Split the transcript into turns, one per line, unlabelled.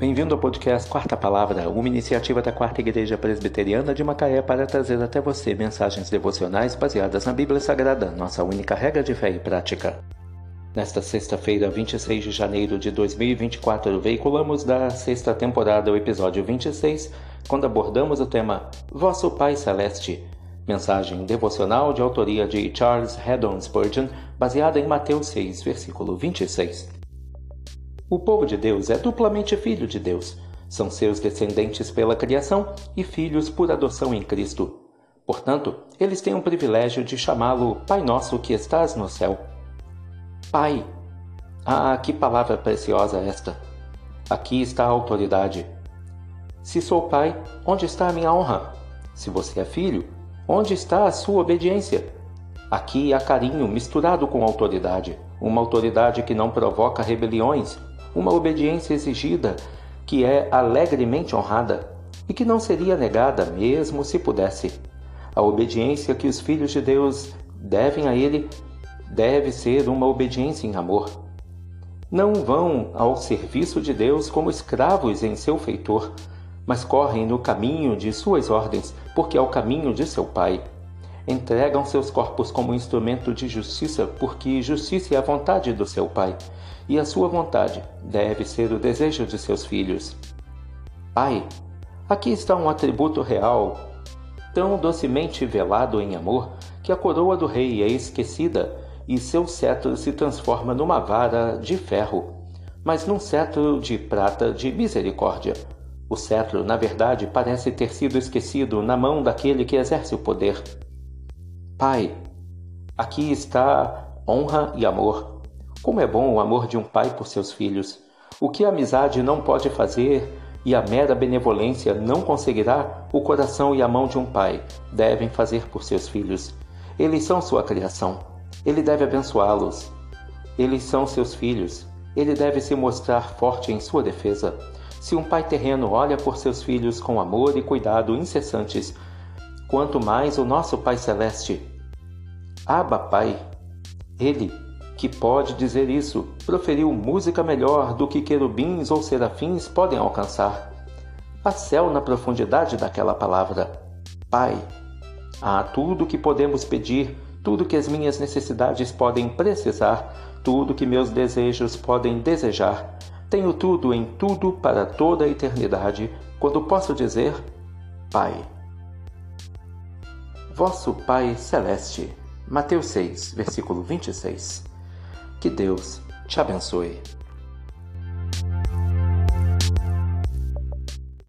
Bem-vindo ao podcast Quarta Palavra, uma iniciativa da Quarta Igreja Presbiteriana de Macaé para trazer até você mensagens devocionais baseadas na Bíblia Sagrada, nossa única regra de fé e prática. Nesta sexta-feira, 26 de janeiro de 2024, veiculamos da sexta temporada o episódio 26, quando abordamos o tema Vosso Pai Celeste, mensagem devocional de autoria de Charles Haddon Spurgeon, baseada em Mateus 6, versículo 26. O povo de Deus é duplamente filho de Deus. São seus descendentes pela criação e filhos por adoção em Cristo. Portanto, eles têm o privilégio de chamá-lo Pai Nosso que estás no céu. Pai. Ah, que palavra preciosa esta! Aqui está a autoridade. Se sou pai, onde está a minha honra? Se você é filho, onde está a sua obediência? Aqui há carinho misturado com autoridade, uma autoridade que não provoca rebeliões, uma obediência exigida que é alegremente honrada e que não seria negada mesmo se pudesse. A obediência que os filhos de Deus devem a Ele deve ser uma obediência em amor. Não vão ao serviço de Deus como escravos em seu feitor, mas correm no caminho de suas ordens, porque é o caminho de seu Pai. Entregam seus corpos como instrumento de justiça, porque justiça é a vontade do seu Pai e a sua vontade deve ser o desejo de seus filhos. Pai, aqui está um atributo real, tão docemente velado em amor, que a coroa do rei é esquecida e seu cetro se transforma numa vara de ferro, mas num cetro de prata de misericórdia. O cetro, na verdade, parece ter sido esquecido na mão daquele que exerce o poder. Pai, aqui está honra e amor, como é bom o amor de um pai por seus filhos. O que a amizade não pode fazer e a mera benevolência não conseguirá, o coração e a mão de um pai devem fazer por seus filhos. Eles são sua criação. Ele deve abençoá-los. Eles são seus filhos. Ele deve se mostrar forte em sua defesa. Se um pai terreno olha por seus filhos com amor e cuidado incessantes, quanto mais o nosso Pai Celeste. Aba, Pai. Ele que pode dizer isso, proferiu música melhor do que querubins ou serafins podem alcançar. Há céu na profundidade daquela palavra. Pai. Há tudo que podemos pedir, tudo que as minhas necessidades podem precisar, tudo que meus desejos podem desejar. Tenho tudo em tudo para toda a eternidade, quando posso dizer: Pai. Vosso Pai Celeste. Mateus 6, versículo 26. Que Deus te abençoe.